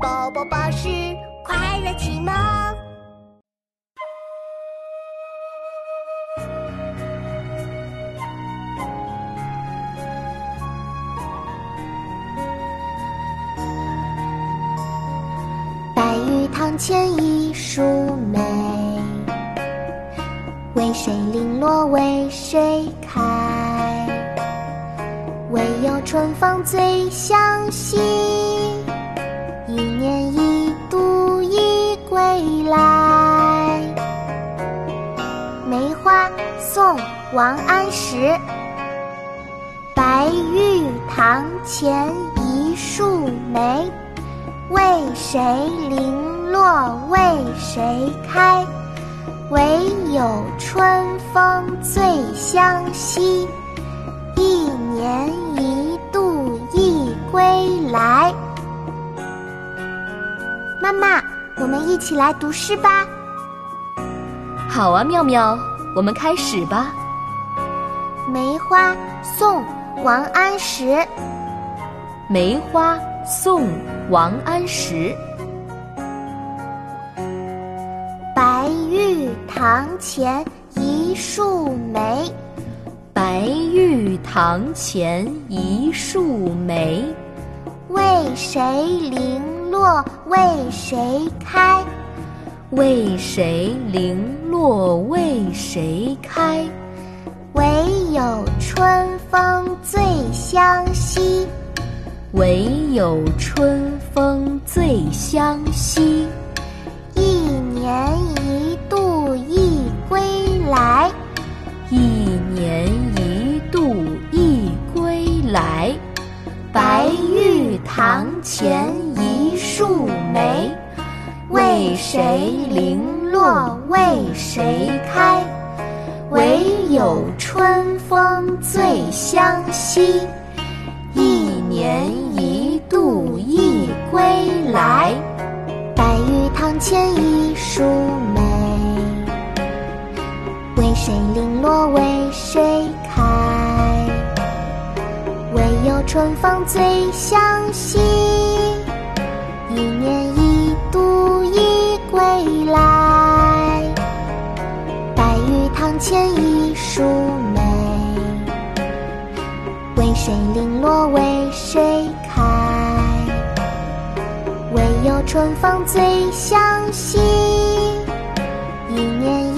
宝宝巴士快乐启蒙。白玉堂前一树梅，为谁零落为谁开？唯有春风最相惜，宋·王安石。白玉堂前一树梅。为谁零落为谁开？唯有春风最相惜。一年一度一归来。妈妈，我们一起来读诗吧。好啊，妙妙，我们开始吧。梅花，宋·王安石。梅花，宋。王安石。白玉堂前一树梅，白玉堂前一树梅。为谁零落为谁开？为谁零落为谁开？唯有春风最相惜。唯有春风最相惜，一年一度一归来，一年一度一归来。白玉堂前一树梅，为谁零落为谁开？唯有春风最相惜。一年一度一归来，白玉堂前一树梅。为谁零落为谁开？唯有春风最相惜。一年一归来，白玉堂前一树梅。为谁零落为谁开？唯有春风最相惜。一年一。